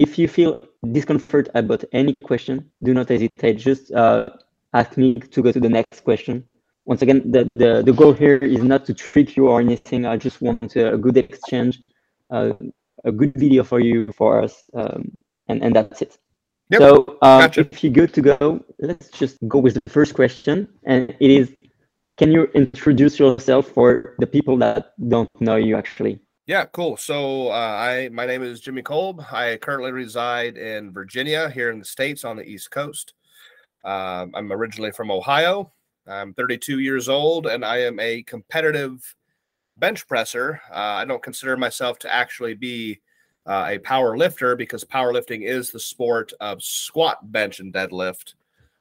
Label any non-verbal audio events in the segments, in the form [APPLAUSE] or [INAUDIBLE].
if you feel discomfort about any question, do not hesitate. Just uh, ask me to go to the next question. Once again, the, the, the goal here is not to trick you or anything. I just want a, good exchange, uh, a good video for you, for us, um, and, and that's it. Yep. So um, gotcha. if you're good to go, let's just go with the first question. And it is, can you introduce yourself for the people that don't know you actually? Yeah, cool. So uh, I my name is Jimmy Kolb. I currently reside in Virginia, here in the states on the East Coast. Um, I'm originally from Ohio. I'm 32 years old, and I am a competitive bench presser. Uh, I don't consider myself to actually be uh, a power lifter because powerlifting is the sport of squat, bench, and deadlift.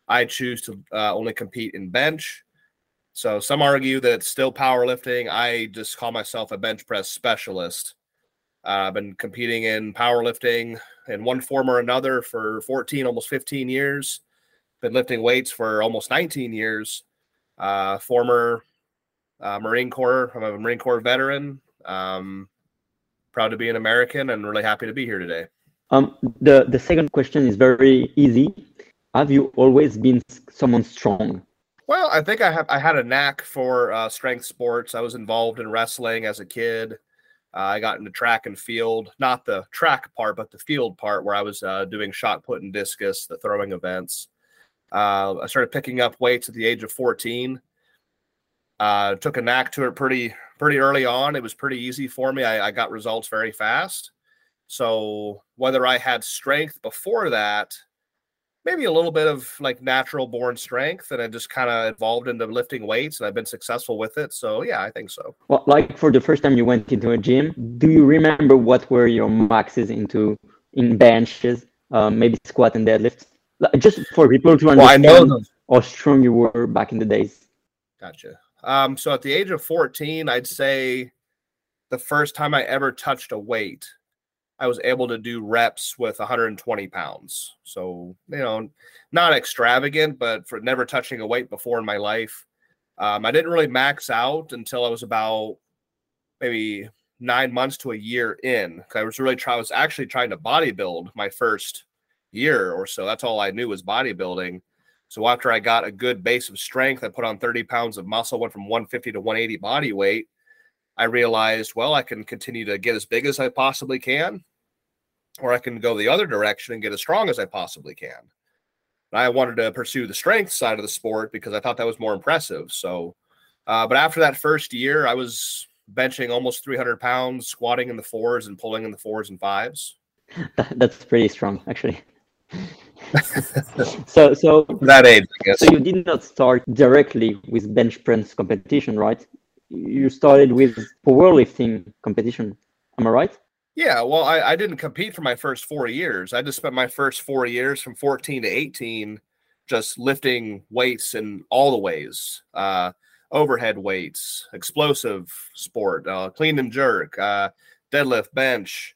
I choose to uh, only compete in bench. So some argue that it's still powerlifting. I just call myself a bench press specialist. Uh, I've been competing in powerlifting in one form or another for 14, almost 15 years. Been lifting weights for almost 19 years. Uh, former uh, Marine Corps. I'm a Marine Corps veteran. Um, proud to be an American and really happy to be here today. Um, the the second question is very easy. Have you always been someone strong? Well, I think I have. I had a knack for uh, strength sports. I was involved in wrestling as a kid. Uh, I got into track and field, not the track part, but the field part, where I was uh, doing shot put and discus, the throwing events. Uh, I started picking up weights at the age of 14. Uh, took a knack to it pretty pretty early on. It was pretty easy for me. I, I got results very fast. So whether I had strength before that maybe a little bit of like natural born strength and I just kind of evolved into lifting weights and I've been successful with it. So yeah, I think so. Well, like for the first time you went into a gym, do you remember what were your maxes into in benches, um, maybe squat and deadlifts? Just for people to understand well, how strong you were back in the days. Gotcha. Um, so at the age of 14, I'd say the first time I ever touched a weight I was able to do reps with 120 pounds. So, you know, not extravagant, but for never touching a weight before in my life. Um, I didn't really max out until I was about maybe nine months to a year in. I was really trying, I was actually trying to bodybuild my first year or so. That's all I knew was bodybuilding. So after I got a good base of strength, I put on 30 pounds of muscle, went from 150 to 180 body weight. I realized, well, I can continue to get as big as I possibly can, or I can go the other direction and get as strong as I possibly can. And I wanted to pursue the strength side of the sport because I thought that was more impressive. So, uh, but after that first year, I was benching almost 300 pounds, squatting in the fours and pulling in the fours and fives. [LAUGHS] That's pretty strong, actually. [LAUGHS] so, so that age, I guess. So you did not start directly with bench press competition, right? You started with powerlifting competition. Am I right? Yeah, well, I, I didn't compete for my first four years. I just spent my first four years from 14 to 18 just lifting weights in all the ways uh, overhead weights, explosive sport, uh, clean and jerk, uh, deadlift, bench,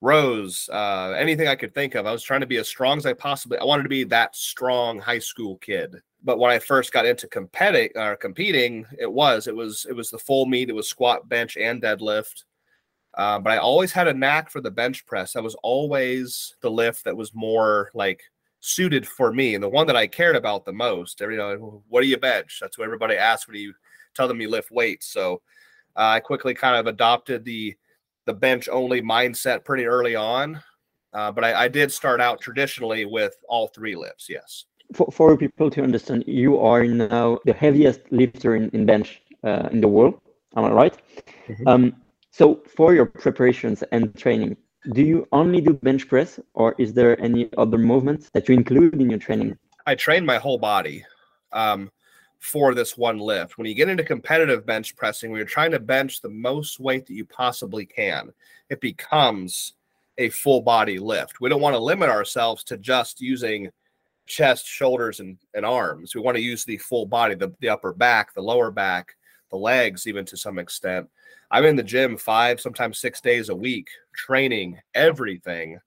rows, uh, anything I could think of. I was trying to be as strong as I possibly. I wanted to be that strong high school kid but when I first got into competing or uh, competing, it was it was it was the full meet. It was squat, bench, and deadlift. Uh, but I always had a knack for the bench press. That was always the lift that was more like suited for me and the one that I cared about the most. Every you know, what do you bench? That's what everybody asks when you tell them you lift weights. So uh, I quickly kind of adopted the the bench only mindset pretty early on. Uh, but I, I did start out traditionally with all three lifts. Yes for, for people to understand, you are now the heaviest lifter in, in bench uh, in the world. Am I right? Mm-hmm. Um, so for your preparations and training, do you only do bench press or is there any other movements that you include in your training? I train my whole body um, for this one lift. When you get into competitive bench pressing, when you're trying to bench the most weight that you possibly can, it becomes a full body lift. We don't want to limit ourselves to just using chest, shoulders, and, and arms. We want to use the full body, the, the upper back, the lower back, the legs, even to some extent. I'm in the gym five, sometimes six days a week, training everything,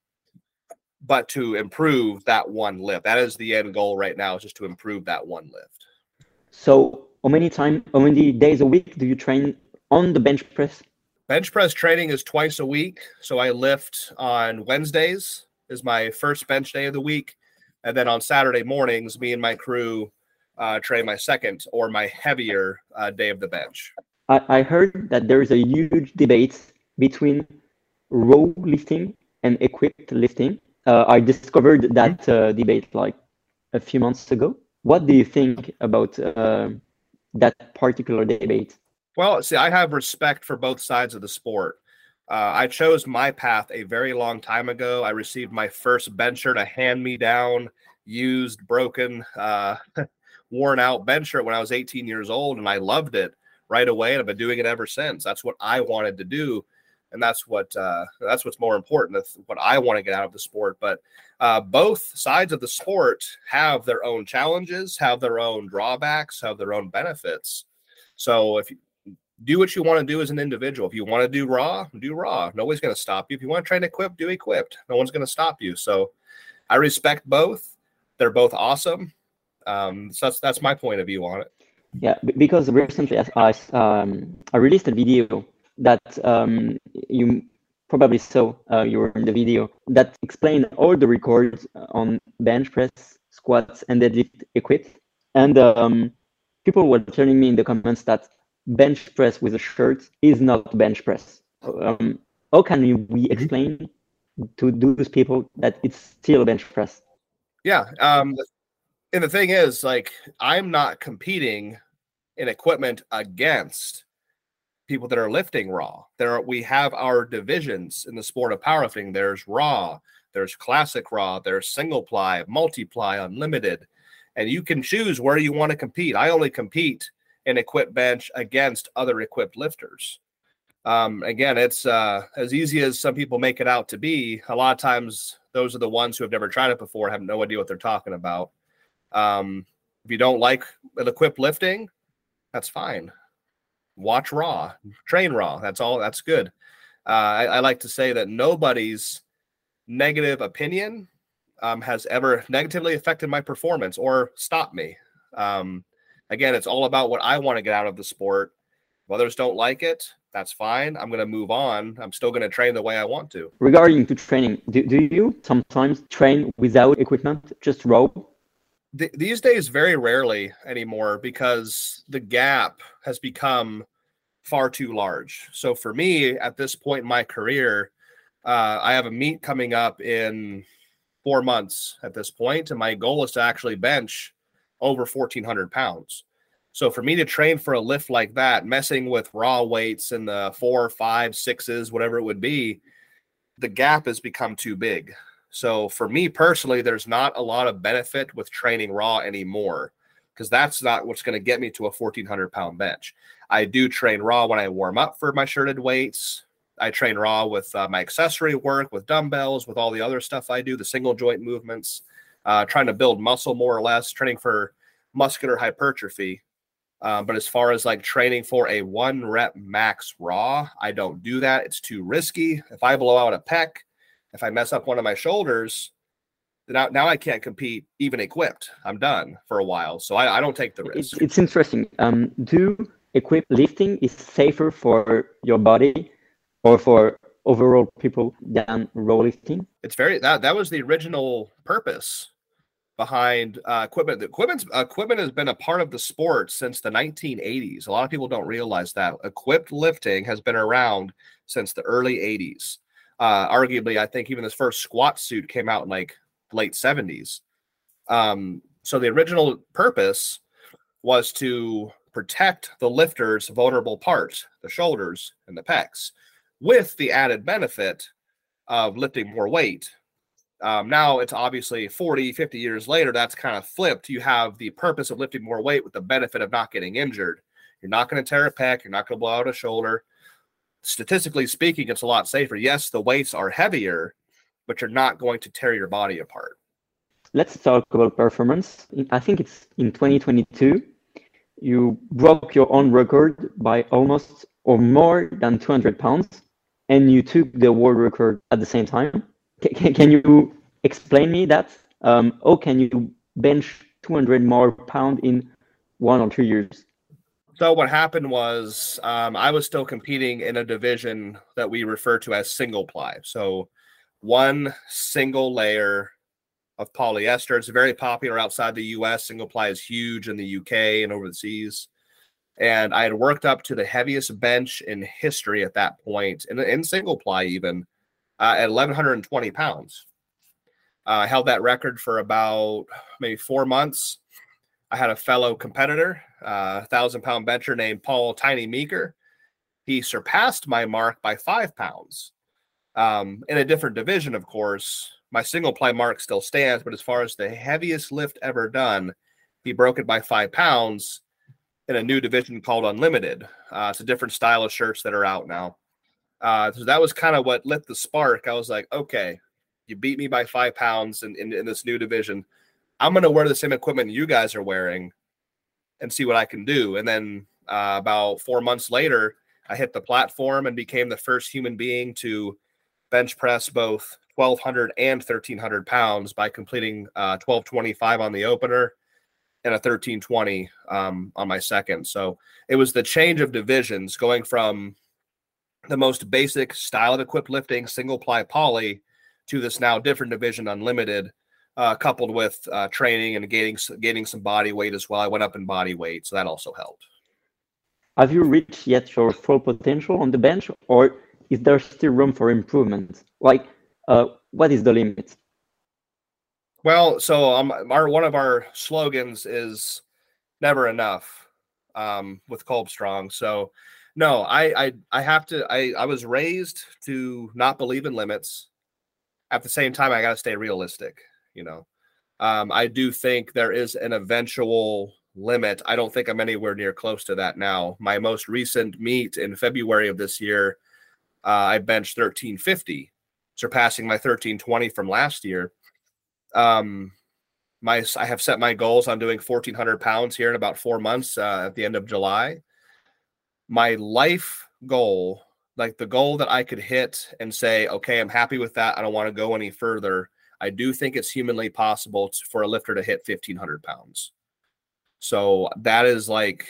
but to improve that one lift. That is the end goal right now, is just to improve that one lift. So, how many time, how many days a week do you train on the bench press? Bench press training is twice a week. So I lift on Wednesdays is my first bench day of the week, and then on Saturday mornings, me and my crew uh, train my second or my heavier uh, day of the bench. I, I heard that there is a huge debate between row lifting and equipped lifting. Uh, I discovered that uh, debate like a few months ago. What do you think about uh, that particular debate? Well, see, I have respect for both sides of the sport. Uh, I chose my path a very long time ago. I received my first bench shirt, a hand me down, used, broken, uh, [LAUGHS] worn out bench shirt when I was 18 years old, and I loved it right away. And I've been doing it ever since. That's what I wanted to do. And that's what uh, that's what's more important. That's what I want to get out of the sport. But uh, both sides of the sport have their own challenges, have their own drawbacks, have their own benefits. So if you, do what you want to do as an individual. If you want to do raw, do raw. Nobody's going to stop you. If you want to train equipped, do equipped. No one's going to stop you. So I respect both. They're both awesome. Um, so that's that's my point of view on it. Yeah, because recently I um, I released a video that um, you probably saw. Uh, you were in the video that explained all the records on bench press, squats, and deadlift equipped. And um, people were telling me in the comments that bench press with a shirt is not bench press. Um, how can we mm-hmm. explain to those people that it's still bench press? Yeah. Um, and the thing is, like, I'm not competing in equipment against people that are lifting raw. There, are, we have our divisions in the sport of powerlifting. There's raw, there's classic raw, there's single ply, multiply, unlimited, and you can choose where you want to compete. I only compete an equipped bench against other equipped lifters. Um, again, it's uh, as easy as some people make it out to be. A lot of times, those are the ones who have never tried it before, have no idea what they're talking about. Um, if you don't like an equipped lifting, that's fine. Watch Raw, train Raw. That's all. That's good. Uh, I, I, like to say that nobody's negative opinion um, has ever negatively affected my performance or stopped me. Um, again, it's all about what I want to get out of the sport. If others don't like it, that's fine. I'm going to move on. I'm still going to train the way I want to. Regarding to training, do, do you sometimes train without equipment, just rope? The, these days, very rarely anymore because the gap has become far too large. So for me, at this point in my career, uh, I have a meet coming up in four months at this point, and my goal is to actually bench over 1400 pounds. So for me to train for a lift like that, messing with raw weights and the four, five, sixes, whatever it would be, the gap has become too big. So for me personally, there's not a lot of benefit with training raw anymore because that's not what's going to get me to a 1400 pound bench. I do train raw when I warm up for my shirted weights. I train raw with uh, my accessory work, with dumbbells, with all the other stuff I do, the single joint movements uh, trying to build muscle more or less, training for muscular hypertrophy. Uh, but as far as like training for a one rep max raw, I don't do that. It's too risky. If I blow out a pec, if I mess up one of my shoulders, now, now I can't compete even equipped. I'm done for a while. So I, I don't take the risk. It's, it's interesting. Um, do equipped lifting is safer for your body or for overall people than row lifting? It's very that that was the original purpose behind uh, equipment. The equipment equipment has been a part of the sport since the 1980s. A lot of people don't realize that equipped lifting has been around since the early 80s. Uh, arguably, I think even this first squat suit came out in like late 70s. Um, so the original purpose was to protect the lifter's vulnerable parts, the shoulders and the pecs, with the added benefit of lifting more weight um, now it's obviously 40, 50 years later, that's kind of flipped. You have the purpose of lifting more weight with the benefit of not getting injured. You're not going to tear a pec, you're not going to blow out a shoulder. Statistically speaking, it's a lot safer. Yes, the weights are heavier, but you're not going to tear your body apart. Let's talk about performance. I think it's in 2022, you broke your own record by almost or more than 200 pounds, and you took the world record at the same time. Can, can you explain me that? Um, oh, can you bench 200 more pound in one or two years? So what happened was um, I was still competing in a division that we refer to as single ply. So one single layer of polyester. It's very popular outside the US. Single ply is huge in the UK and overseas. And I had worked up to the heaviest bench in history at that point, in, in single ply even, uh, at 1,120 pounds. Uh, I held that record for about maybe four months. I had a fellow competitor, a uh, thousand pound bencher named Paul Tiny Meeker. He surpassed my mark by five pounds. Um, in a different division, of course, my single ply mark still stands, but as far as the heaviest lift ever done, he broke it by five pounds in a new division called Unlimited. Uh, it's a different style of shirts that are out now. Uh, so that was kind of what lit the spark. I was like, okay, you beat me by five pounds in, in, in this new division. I'm going to wear the same equipment you guys are wearing and see what I can do. And then uh, about four months later, I hit the platform and became the first human being to bench press both 1200 and 1300 pounds by completing uh, 1225 on the opener and a 1320 um, on my second. So it was the change of divisions going from the most basic style of equipped lifting, single ply poly, to this now different division, unlimited, uh, coupled with uh, training and gaining gaining some body weight as well. I went up in body weight, so that also helped. Have you reached yet your full potential on the bench, or is there still room for improvement? Like, uh, what is the limit? Well, so um, our one of our slogans is "Never enough" um, with Kolb Strong. So, no, I, I I have to. I I was raised to not believe in limits. At the same time, I got to stay realistic. You know, um, I do think there is an eventual limit. I don't think I'm anywhere near close to that now. My most recent meet in February of this year, uh, I benched 1350, surpassing my 1320 from last year. Um, my I have set my goals on doing 1400 pounds here in about four months uh, at the end of July. My life goal, like the goal that I could hit and say, okay, I'm happy with that. I don't want to go any further. I do think it's humanly possible to, for a lifter to hit 1500 pounds. So that is like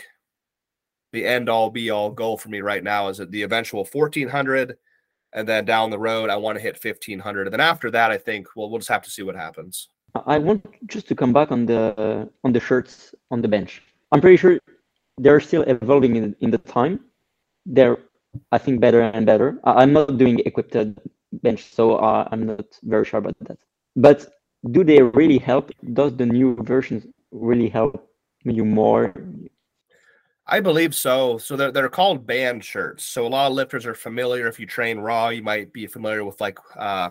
the end all be all goal for me right now is that the eventual 1400 and then down the road I want to hit 1500 and then after that I think well we'll just have to see what happens. I want just to come back on the uh, on the shirts on the bench. I'm pretty sure they're still evolving in, in the time. They're I think better and better. I'm not doing equipped bench, so uh, I'm not very sure about that. But do they really help? Does the new versions really help you more? I believe so. So they're, they're called band shirts. So a lot of lifters are familiar. If you train raw, you might be familiar with like uh,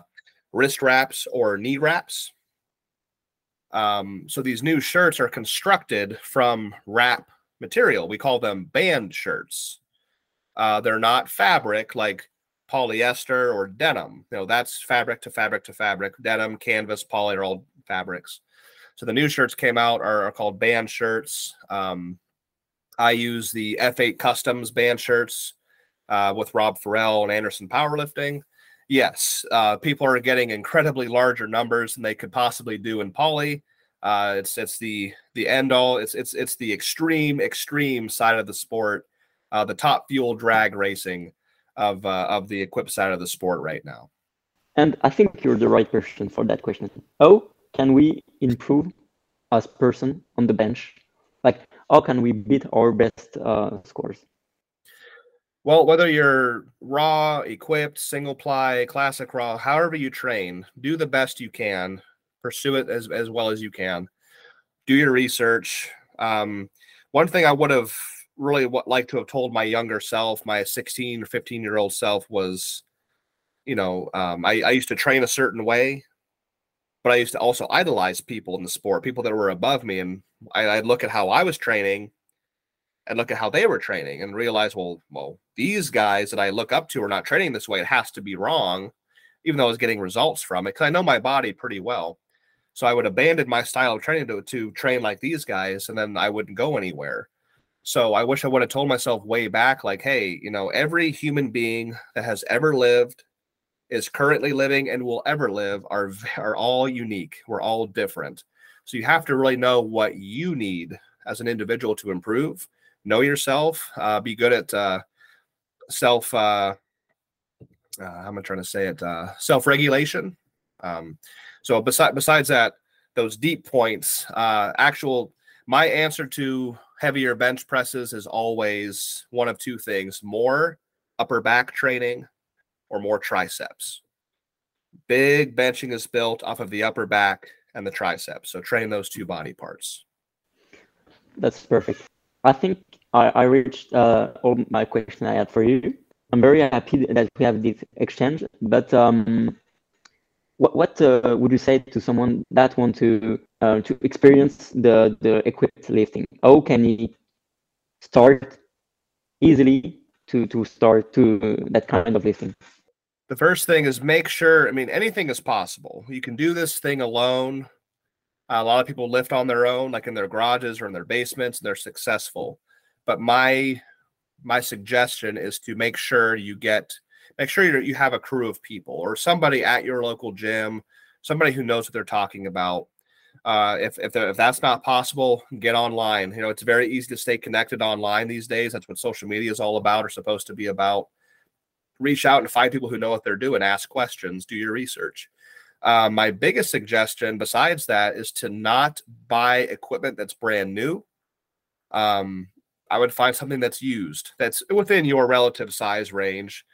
wrist wraps or knee wraps. Um, so these new shirts are constructed from wrap material. We call them band shirts. Uh, they're not fabric like polyester or denim. You know, that's fabric to fabric to fabric. Denim, canvas, poly are all fabrics. So the new shirts came out are, are called band shirts. Um, I use the F8 Customs band shirts uh, with Rob Farrell and Anderson Powerlifting. Yes, uh, people are getting incredibly larger numbers than they could possibly do in poly. Uh, it's it's the the end all. It's it's it's the extreme extreme side of the sport, uh, the top fuel drag racing of uh, of the equipped side of the sport right now. And I think you're the right person for that question. How can we improve as person on the bench? Like how can we beat our best uh, scores? Well, whether you're raw, equipped, single ply, classic raw, however you train, do the best you can, pursue it as, as well as you can, do your research. Um, one thing I would have really liked to have told my younger self, my 16 or 15 year old self, was, you know, um, I, I used to train a certain way, but I used to also idolize people in the sport, people that were above me. And I, I'd look at how I was training and look at how they were training and realize, well, well, these guys that I look up to are not training this way. It has to be wrong, even though I was getting results from it because I know my body pretty well. So I would abandon my style of training to, to train like these guys, and then I wouldn't go anywhere. So I wish I would have told myself way back, like, hey, you know, every human being that has ever lived, is currently living, and will ever live are are all unique. We're all different. So you have to really know what you need as an individual to improve. Know yourself. Uh, be good at uh, self uh, uh, how am I trying to say it? Uh, self regulation. Um, so besides besides that, those deep points, uh, actual my answer to heavier bench presses is always one of two things: more upper back training or more triceps. Big benching is built off of the upper back and the triceps. So train those two body parts. That's perfect. I think I, I reached uh, all my question I had for you. I'm very happy that we have this exchange. But um, what what uh, would you say to someone that want to uh, to experience the the equipped lifting? How can he start easily to to start to that kind of lifting? The first thing is make sure. I mean, anything is possible. You can do this thing alone. a lot of people lift on their own, like in their garages or in their basements, and they're successful. But my my suggestion is to make sure you get make sure you you have a crew of people or somebody at your local gym, somebody who knows what they're talking about. Uh, if if, if that's not possible, get online. You know, it's very easy to stay connected online these days. That's what social media is all about, or supposed to be about. Reach out and find people who know what they're doing. Ask questions. Do your research. Uh, my biggest suggestion, besides that, is to not buy equipment that's brand new. Um, I would find something that's used, that's within your relative size range.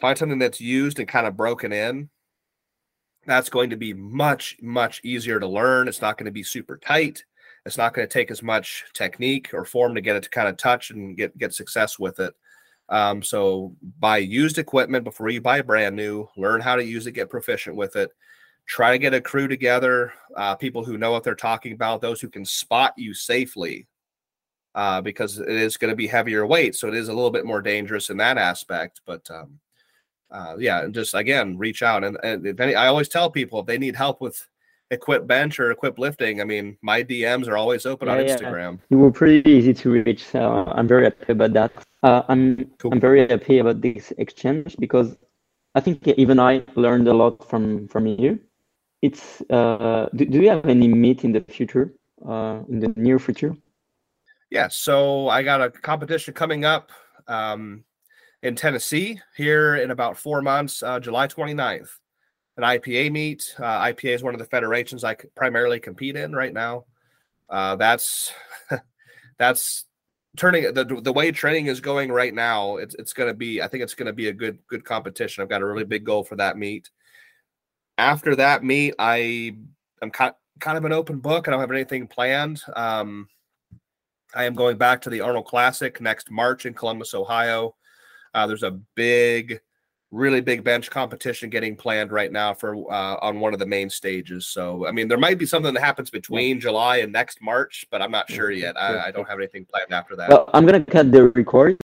Find something that's used and kind of broken in. That's going to be much, much easier to learn. It's not going to be super tight. It's not going to take as much technique or form to get it to kind of touch and get get success with it. Um, so buy used equipment before you buy brand new. Learn how to use it, get proficient with it. Try to get a crew together, uh, people who know what they're talking about, those who can spot you safely uh, because it is going to be heavier weight. So it is a little bit more dangerous in that aspect. But um, uh, yeah, and just again, reach out. And, and if any, I always tell people if they need help with equip bench or equip lifting, I mean, my DMs are always open yeah, on Instagram. Yeah. You were pretty easy to reach. So I'm very happy about that. Uh, I'm cool. I'm very happy about this exchange because I think even I learned a lot from from you. It's uh, do, do you have any meet in the future, uh, in the near future? yeah, so I got a competition coming up um, in Tennessee here in about four months, uh, July 29th. An IPA meet. Uh, IPA is one of the federations I primarily compete in right now. Uh, that's [LAUGHS] that's turning the the way training is going right now. It's it's going to be. I think it's going to be a good good competition. I've got a really big goal for that meet. After that meet, I I'm kind kind of an open book. I don't have anything planned. Um, I am going back to the Arnold Classic next March in Columbus, Ohio. Uh, there's a big, really big bench competition getting planned right now for uh, on one of the main stages. So, I mean, there might be something that happens between July and next March, but I'm not sure yet. I, I don't have anything planned after that. Well, I'm gonna cut the record.